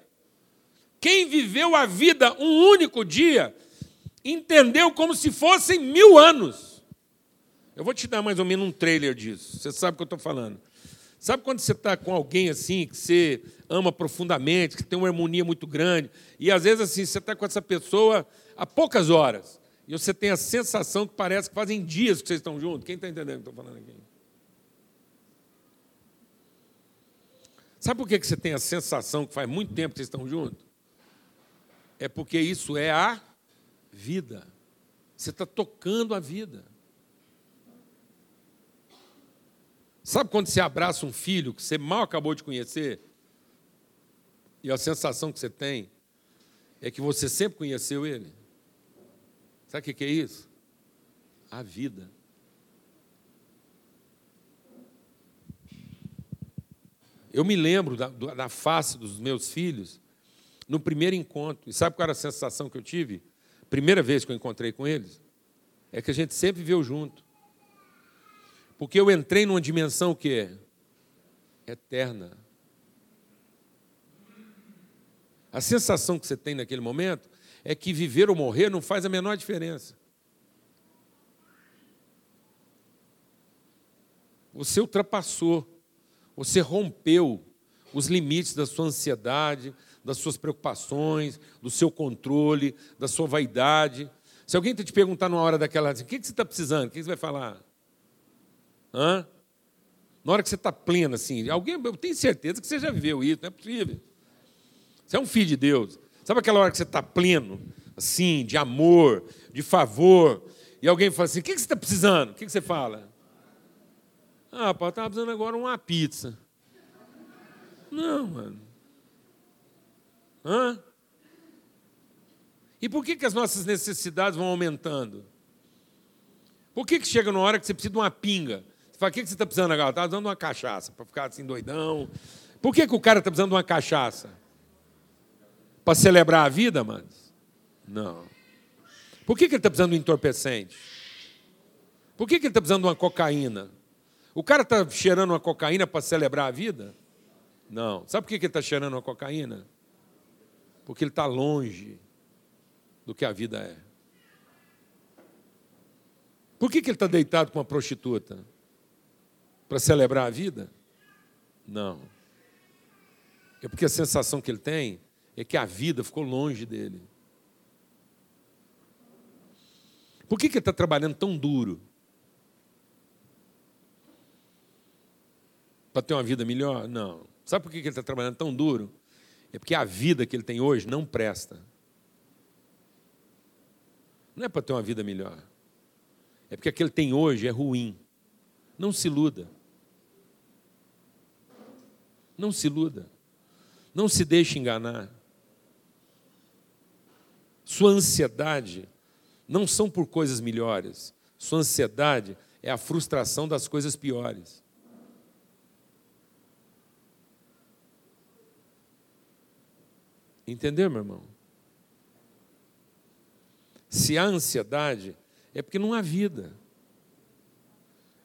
Quem viveu a vida um único dia entendeu como se fossem mil anos. Eu vou te dar mais ou menos um trailer disso. Você sabe o que eu estou falando. Sabe quando você está com alguém assim, que você ama profundamente, que tem uma harmonia muito grande, e às vezes assim, você está com essa pessoa há poucas horas, e você tem a sensação que parece que fazem dias que vocês estão juntos. Quem está entendendo o que eu estou falando aqui? Sabe por que você tem a sensação que faz muito tempo que vocês estão juntos? É porque isso é a vida. Você está tocando a vida. Sabe quando você abraça um filho que você mal acabou de conhecer? E a sensação que você tem é que você sempre conheceu ele? Sabe o que é isso? A vida. Eu me lembro da, da face dos meus filhos no primeiro encontro. E sabe qual era a sensação que eu tive? Primeira vez que eu encontrei com eles, é que a gente sempre viveu junto. Porque eu entrei numa dimensão que é eterna. A sensação que você tem naquele momento é que viver ou morrer não faz a menor diferença. Você ultrapassou, você rompeu os limites da sua ansiedade, das suas preocupações, do seu controle, da sua vaidade. Se alguém te perguntar numa hora daquela, assim, o que você está precisando? O que você vai falar? Hã? Na hora que você está pleno, assim, alguém, eu tenho certeza que você já viveu isso, não é possível. Você é um filho de Deus. Sabe aquela hora que você está pleno, assim, de amor, de favor, e alguém fala assim: o que você está precisando? O que você fala? Ah, pai, estava precisando agora uma pizza. Não, mano. Hã? E por que, que as nossas necessidades vão aumentando? Por que, que chega numa hora que você precisa de uma pinga? Você fala, o que, que você está precisando agora? Está precisando de uma cachaça, para ficar assim doidão. Por que, que o cara está precisando de uma cachaça? Para celebrar a vida, mano? Não. Por que, que ele está precisando de um entorpecente? Por que, que ele está precisando de uma cocaína? O cara está cheirando uma cocaína para celebrar a vida? Não. Sabe por que, que ele está cheirando uma cocaína? Porque ele está longe do que a vida é. Por que, que ele está deitado com uma prostituta? Para celebrar a vida? Não. É porque a sensação que ele tem é que a vida ficou longe dele. Por que, que ele está trabalhando tão duro? Para ter uma vida melhor? Não. Sabe por que, que ele está trabalhando tão duro? É porque a vida que ele tem hoje não presta. Não é para ter uma vida melhor. É porque a que ele tem hoje é ruim. Não se iluda. Não se iluda. Não se deixe enganar. Sua ansiedade não são por coisas melhores. Sua ansiedade é a frustração das coisas piores. Entendeu, meu irmão? Se há ansiedade, é porque não há vida.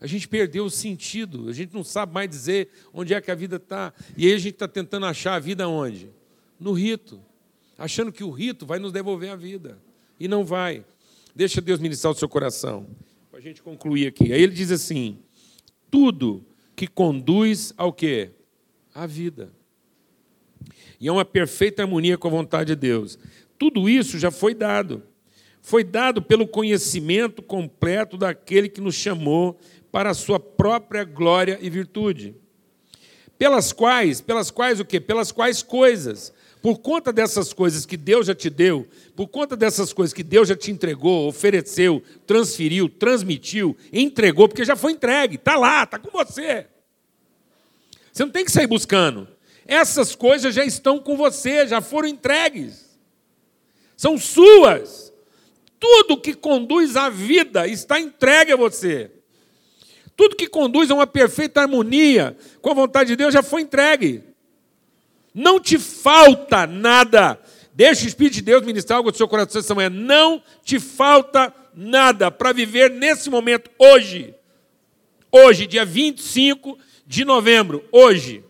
A gente perdeu o sentido, a gente não sabe mais dizer onde é que a vida está. E aí a gente está tentando achar a vida onde? No rito, achando que o rito vai nos devolver a vida. E não vai. Deixa Deus ministrar o seu coração. Para a gente concluir aqui. Aí ele diz assim: tudo que conduz ao quê? À vida. E é uma perfeita harmonia com a vontade de Deus. Tudo isso já foi dado. Foi dado pelo conhecimento completo daquele que nos chamou para a sua própria glória e virtude. Pelas quais, pelas quais o quê? Pelas quais coisas? Por conta dessas coisas que Deus já te deu, por conta dessas coisas que Deus já te entregou, ofereceu, transferiu, transmitiu, entregou, porque já foi entregue, está lá, está com você. Você não tem que sair buscando. Essas coisas já estão com você, já foram entregues. São suas. Tudo que conduz à vida está entregue a você. Tudo que conduz a uma perfeita harmonia com a vontade de Deus já foi entregue. Não te falta nada. Deixa o Espírito de Deus ministrar algo do seu coração essa manhã. Não te falta nada para viver nesse momento, hoje. Hoje, dia 25 de novembro, hoje.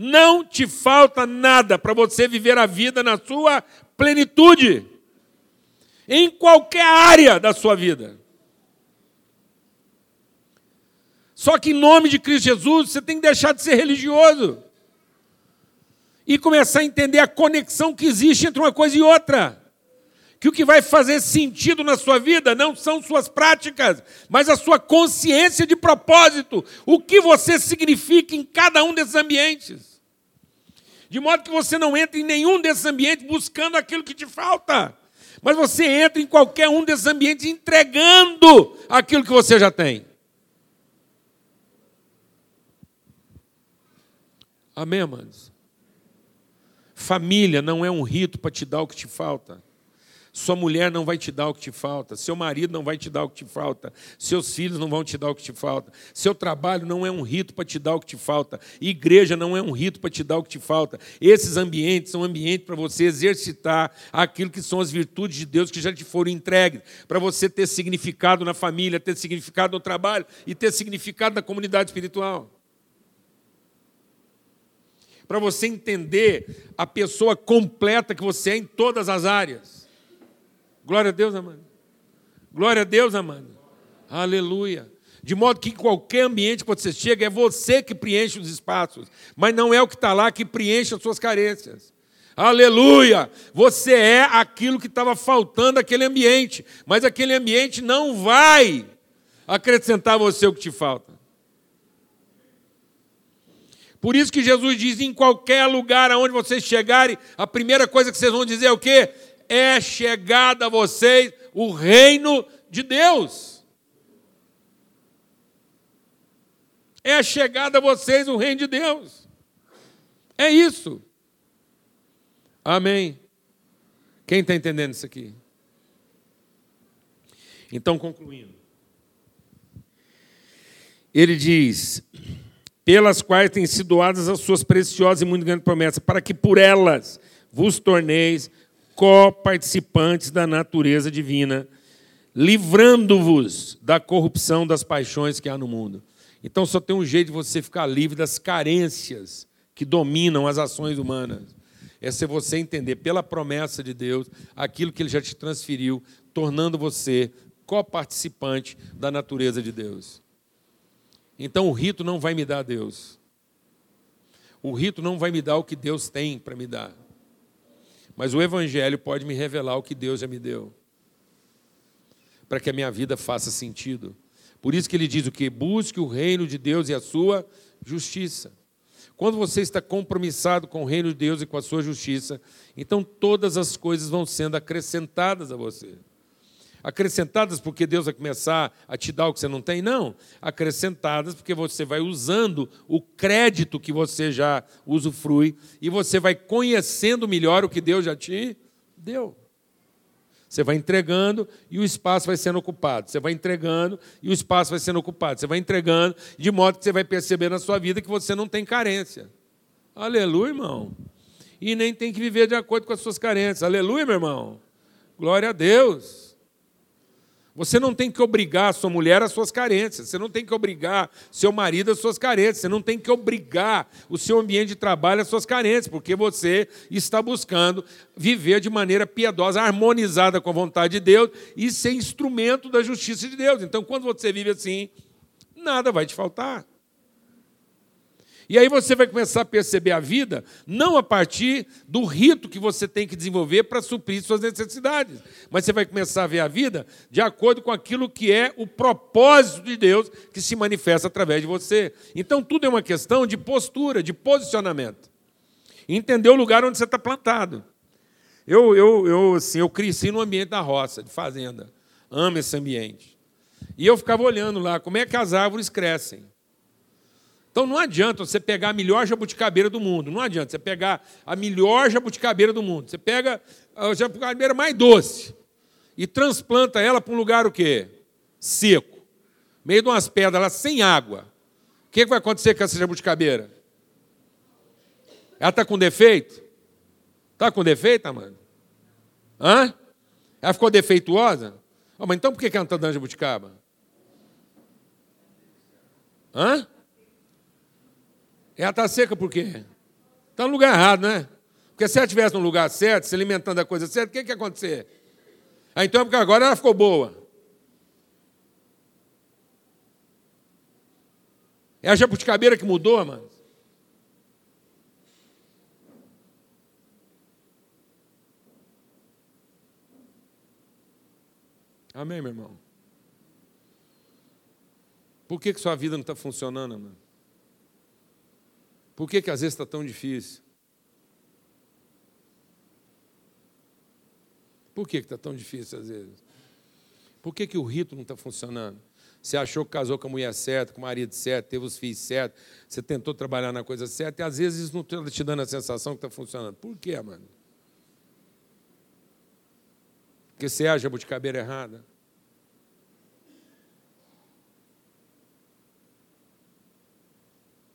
Não te falta nada para você viver a vida na sua plenitude. Em qualquer área da sua vida. Só que em nome de Cristo Jesus, você tem que deixar de ser religioso. E começar a entender a conexão que existe entre uma coisa e outra. Que o que vai fazer sentido na sua vida não são suas práticas, mas a sua consciência de propósito. O que você significa em cada um desses ambientes. De modo que você não entre em nenhum desses ambientes buscando aquilo que te falta. Mas você entra em qualquer um desses ambientes entregando aquilo que você já tem. Amém, amados? Família não é um rito para te dar o que te falta. Sua mulher não vai te dar o que te falta, seu marido não vai te dar o que te falta, seus filhos não vão te dar o que te falta, seu trabalho não é um rito para te dar o que te falta, igreja não é um rito para te dar o que te falta. Esses ambientes são ambientes para você exercitar aquilo que são as virtudes de Deus que já te foram entregues, para você ter significado na família, ter significado no trabalho e ter significado na comunidade espiritual. Para você entender a pessoa completa que você é em todas as áreas. Glória a Deus, amado. Glória a Deus, amado. Aleluia. De modo que em qualquer ambiente que você chega, é você que preenche os espaços, mas não é o que está lá que preenche as suas carências. Aleluia! Você é aquilo que estava faltando naquele ambiente, mas aquele ambiente não vai acrescentar a você o que te falta. Por isso que Jesus diz: em qualquer lugar aonde vocês chegarem, a primeira coisa que vocês vão dizer é o quê? É chegada a vocês o reino de Deus. É chegada a vocês o reino de Deus. É isso. Amém. Quem está entendendo isso aqui? Então, concluindo. Ele diz: pelas quais têm sido doadas as suas preciosas e muito grandes promessas, para que por elas vos torneis coparticipantes da natureza divina, livrando-vos da corrupção das paixões que há no mundo. Então só tem um jeito de você ficar livre das carências que dominam as ações humanas. É se você entender pela promessa de Deus aquilo que ele já te transferiu, tornando você coparticipante da natureza de Deus. Então o rito não vai me dar Deus. O rito não vai me dar o que Deus tem para me dar. Mas o Evangelho pode me revelar o que Deus já me deu. Para que a minha vida faça sentido. Por isso que ele diz o que? Busque o reino de Deus e a sua justiça. Quando você está compromissado com o reino de Deus e com a sua justiça, então todas as coisas vão sendo acrescentadas a você. Acrescentadas porque Deus vai começar a te dar o que você não tem? Não. Acrescentadas porque você vai usando o crédito que você já usufrui e você vai conhecendo melhor o que Deus já te deu. Você vai entregando e o espaço vai sendo ocupado. Você vai entregando e o espaço vai sendo ocupado. Você vai entregando de modo que você vai perceber na sua vida que você não tem carência. Aleluia, irmão. E nem tem que viver de acordo com as suas carências. Aleluia, meu irmão. Glória a Deus. Você não tem que obrigar a sua mulher às suas carências, você não tem que obrigar seu marido às suas carências, você não tem que obrigar o seu ambiente de trabalho às suas carências, porque você está buscando viver de maneira piedosa, harmonizada com a vontade de Deus e ser instrumento da justiça de Deus. Então, quando você vive assim, nada vai te faltar. E aí você vai começar a perceber a vida não a partir do rito que você tem que desenvolver para suprir suas necessidades, mas você vai começar a ver a vida de acordo com aquilo que é o propósito de Deus que se manifesta através de você. Então tudo é uma questão de postura, de posicionamento. Entender o lugar onde você está plantado. Eu, eu, eu, assim, eu cresci no ambiente da roça, de fazenda. Amo esse ambiente. E eu ficava olhando lá como é que as árvores crescem. Então não adianta você pegar a melhor jabuticabeira do mundo. Não adianta você pegar a melhor jabuticabeira do mundo. Você pega a jabuticabeira mais doce e transplanta ela para um lugar o quê? Seco. Meio de umas pedras lá sem água. O que vai acontecer com essa jabuticabeira? Ela está com defeito? Está com defeito, mano? Hã? Ela ficou defeituosa? Oh, mas então por que ela não está dando jabuticaba? Hã? Ela está seca por quê? Está no lugar errado, né? Porque se ela estivesse no lugar certo, se alimentando da coisa certa, o que, que ia acontecer? Ah, então, porque agora ela ficou boa. É a jabuticabeira que mudou, mano? Amém, meu irmão? Por que, que sua vida não está funcionando, mano? Por que, que às vezes está tão difícil? Por que está tão difícil às vezes? Por que, que o rito não está funcionando? Você achou que casou com a mulher certa, com o marido certo, teve os filhos certos, você tentou trabalhar na coisa certa, e às vezes isso não está te dando a sensação que está funcionando. Por quê, mano? Porque você age a buticabeira errada.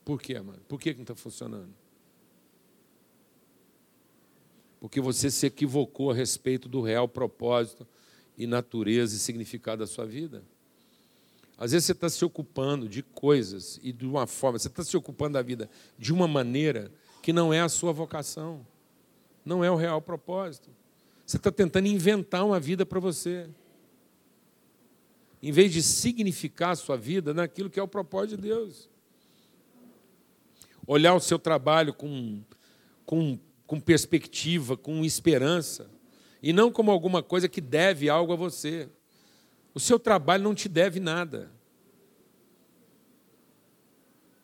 Por quê, mano? Por que não está funcionando? Porque você se equivocou a respeito do real propósito e natureza e significado da sua vida. Às vezes você está se ocupando de coisas e de uma forma, você está se ocupando da vida de uma maneira que não é a sua vocação, não é o real propósito. Você está tentando inventar uma vida para você, em vez de significar a sua vida naquilo que é o propósito de Deus olhar o seu trabalho com, com, com perspectiva, com esperança, e não como alguma coisa que deve algo a você. O seu trabalho não te deve nada.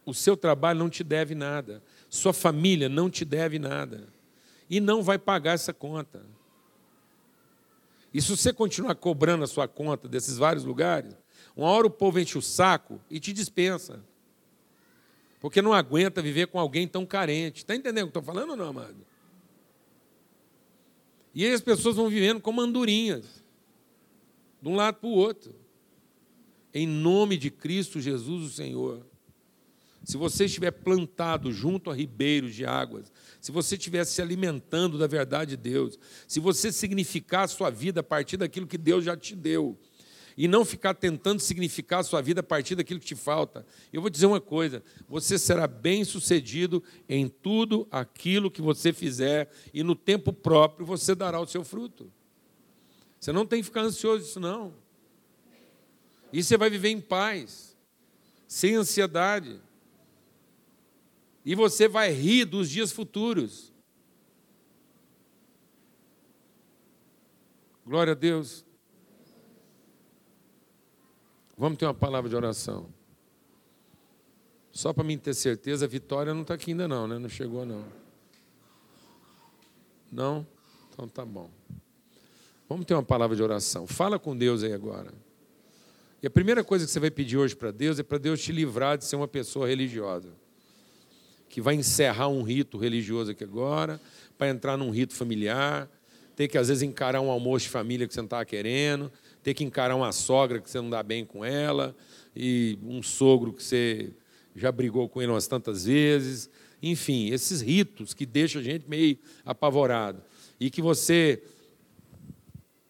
O seu trabalho não te deve nada. Sua família não te deve nada. E não vai pagar essa conta. E se você continuar cobrando a sua conta desses vários lugares, uma hora o povo enche o saco e te dispensa. Porque não aguenta viver com alguém tão carente. Está entendendo o que estou falando ou não, amado? E aí as pessoas vão vivendo como andorinhas, de um lado para o outro. Em nome de Cristo Jesus, o Senhor. Se você estiver plantado junto a ribeiros de águas, se você estiver se alimentando da verdade de Deus, se você significar a sua vida a partir daquilo que Deus já te deu, e não ficar tentando significar a sua vida a partir daquilo que te falta. Eu vou dizer uma coisa: você será bem sucedido em tudo aquilo que você fizer, e no tempo próprio você dará o seu fruto. Você não tem que ficar ansioso disso, não. E você vai viver em paz, sem ansiedade. E você vai rir dos dias futuros. Glória a Deus. Vamos ter uma palavra de oração. Só para mim ter certeza, a Vitória não está aqui ainda não, né? Não chegou não. Não? Então tá bom. Vamos ter uma palavra de oração. Fala com Deus aí agora. E a primeira coisa que você vai pedir hoje para Deus é para Deus te livrar de ser uma pessoa religiosa. Que vai encerrar um rito religioso aqui agora, para entrar num rito familiar, ter que às vezes encarar um almoço de família que você não estava querendo, ter que encarar uma sogra que você não dá bem com ela, e um sogro que você já brigou com ele umas tantas vezes. Enfim, esses ritos que deixam a gente meio apavorado. E que você.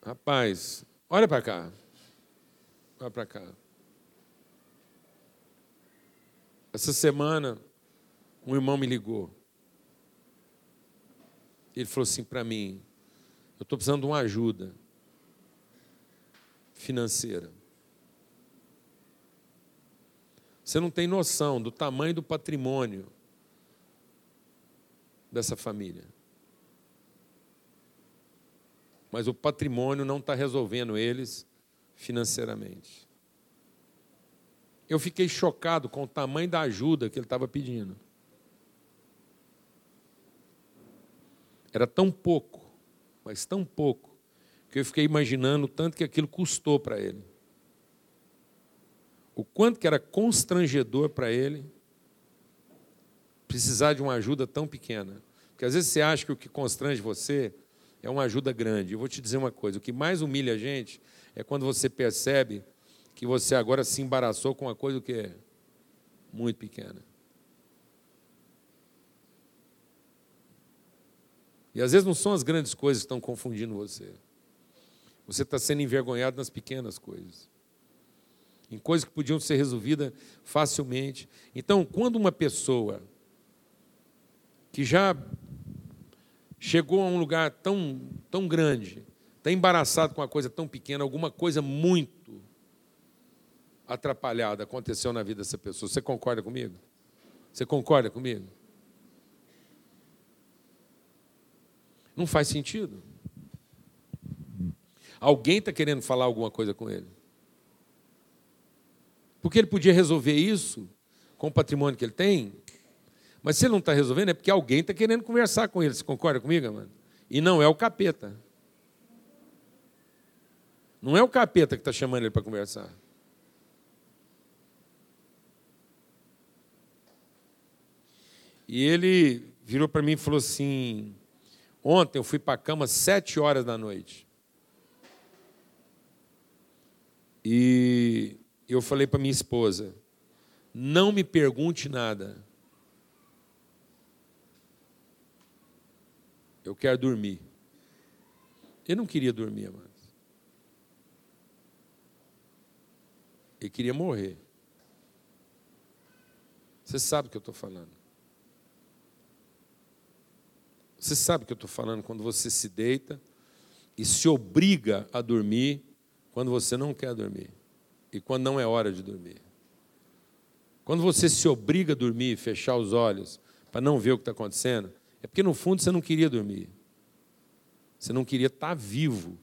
Rapaz, olha para cá. Vai para cá. Essa semana, um irmão me ligou. Ele falou assim para mim: Eu estou precisando de uma ajuda financeira. Você não tem noção do tamanho do patrimônio dessa família. Mas o patrimônio não está resolvendo eles financeiramente. Eu fiquei chocado com o tamanho da ajuda que ele estava pedindo. Era tão pouco, mas tão pouco, que eu fiquei imaginando o tanto que aquilo custou para ele. O quanto que era constrangedor para ele precisar de uma ajuda tão pequena. Porque às vezes você acha que o que constrange você é uma ajuda grande. Eu vou te dizer uma coisa: o que mais humilha a gente é quando você percebe que você agora se embaraçou com uma coisa que é muito pequena. E às vezes não são as grandes coisas que estão confundindo você. Você está sendo envergonhado nas pequenas coisas. Em coisas que podiam ser resolvidas facilmente. Então, quando uma pessoa que já chegou a um lugar tão, tão grande, está embaraçado com uma coisa tão pequena, alguma coisa muito atrapalhada aconteceu na vida dessa pessoa. Você concorda comigo? Você concorda comigo? Não faz sentido. Alguém está querendo falar alguma coisa com ele. Porque ele podia resolver isso com o patrimônio que ele tem, mas se ele não está resolvendo, é porque alguém está querendo conversar com ele. Você concorda comigo, mano? E não é o capeta. Não é o capeta que está chamando ele para conversar. E ele virou para mim e falou assim: Ontem eu fui para a cama sete horas da noite. E eu falei para minha esposa: não me pergunte nada. Eu quero dormir. Ele não queria dormir mais. Ele queria morrer. Você sabe o que eu estou falando. Você sabe o que eu estou falando quando você se deita e se obriga a dormir quando você não quer dormir e quando não é hora de dormir. Quando você se obriga a dormir, fechar os olhos para não ver o que está acontecendo, é porque no fundo você não queria dormir. Você não queria estar vivo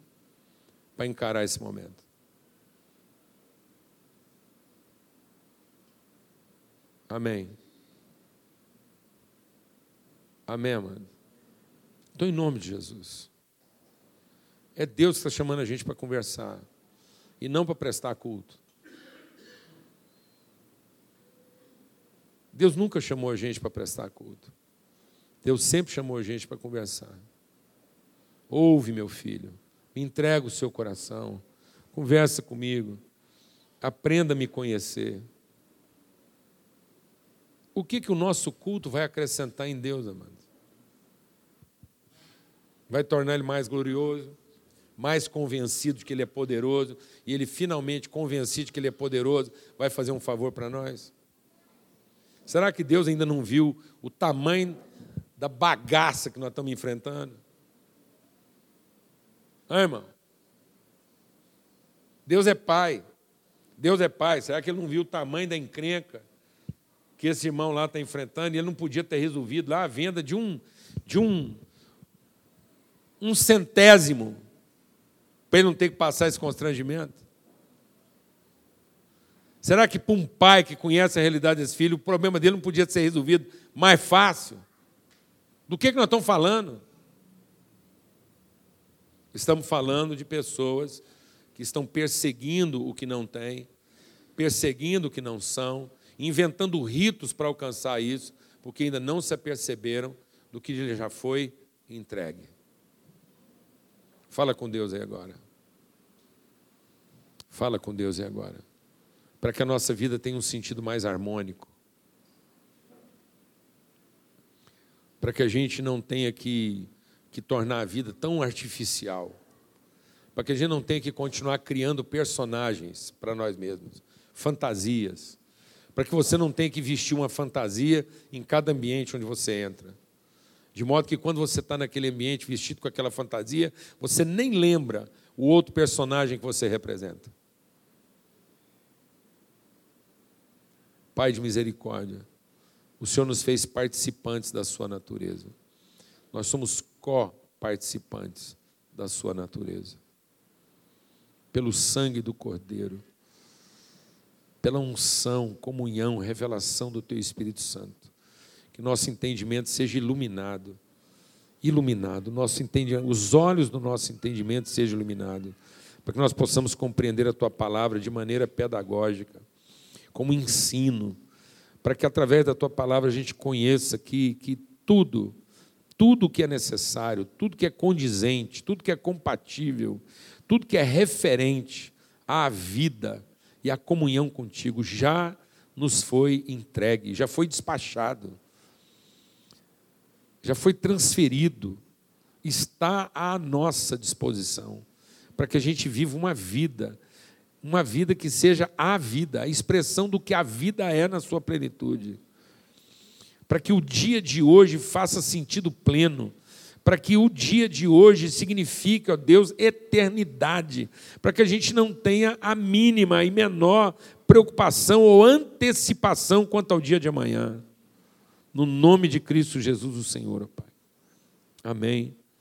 para encarar esse momento. Amém. Amém, mano. Então, em nome de Jesus. É Deus que está chamando a gente para conversar e não para prestar culto. Deus nunca chamou a gente para prestar culto. Deus sempre chamou a gente para conversar. Ouve, meu filho, me entrega o seu coração, conversa comigo, aprenda a me conhecer. O que, que o nosso culto vai acrescentar em Deus, amado? vai tornar ele mais glorioso, mais convencido de que ele é poderoso, e ele finalmente convencido de que ele é poderoso, vai fazer um favor para nós? Será que Deus ainda não viu o tamanho da bagaça que nós estamos enfrentando? Ah, irmão? Deus é pai. Deus é pai. Será que ele não viu o tamanho da encrenca que esse irmão lá está enfrentando e ele não podia ter resolvido lá a venda de um, de um um centésimo para ele não ter que passar esse constrangimento? Será que para um pai que conhece a realidade desse filho, o problema dele não podia ser resolvido mais fácil? Do que, que nós estamos falando? Estamos falando de pessoas que estão perseguindo o que não têm, perseguindo o que não são, inventando ritos para alcançar isso, porque ainda não se aperceberam do que já foi entregue. Fala com Deus aí agora. Fala com Deus aí agora. Para que a nossa vida tenha um sentido mais harmônico. Para que a gente não tenha que, que tornar a vida tão artificial. para que a gente não tenha que continuar criando personagens para nós mesmos, fantasias, para que você não tenha que vestir uma fantasia em cada ambiente onde você entra. De modo que quando você está naquele ambiente vestido com aquela fantasia, você nem lembra o outro personagem que você representa. Pai de misericórdia, o Senhor nos fez participantes da Sua natureza. Nós somos co-participantes da Sua natureza. Pelo sangue do Cordeiro, pela unção, comunhão, revelação do Teu Espírito Santo que nosso entendimento seja iluminado. Iluminado, nosso entendimento, os olhos do nosso entendimento sejam iluminados, para que nós possamos compreender a tua palavra de maneira pedagógica, como ensino, para que através da tua palavra a gente conheça que, que tudo, tudo que é necessário, tudo que é condizente, tudo que é compatível, tudo que é referente à vida e à comunhão contigo já nos foi entregue, já foi despachado já foi transferido, está à nossa disposição, para que a gente viva uma vida, uma vida que seja a vida, a expressão do que a vida é na sua plenitude. Para que o dia de hoje faça sentido pleno, para que o dia de hoje signifique, ó Deus, eternidade, para que a gente não tenha a mínima e menor preocupação ou antecipação quanto ao dia de amanhã. No nome de Cristo Jesus, o Senhor, Pai. Amém.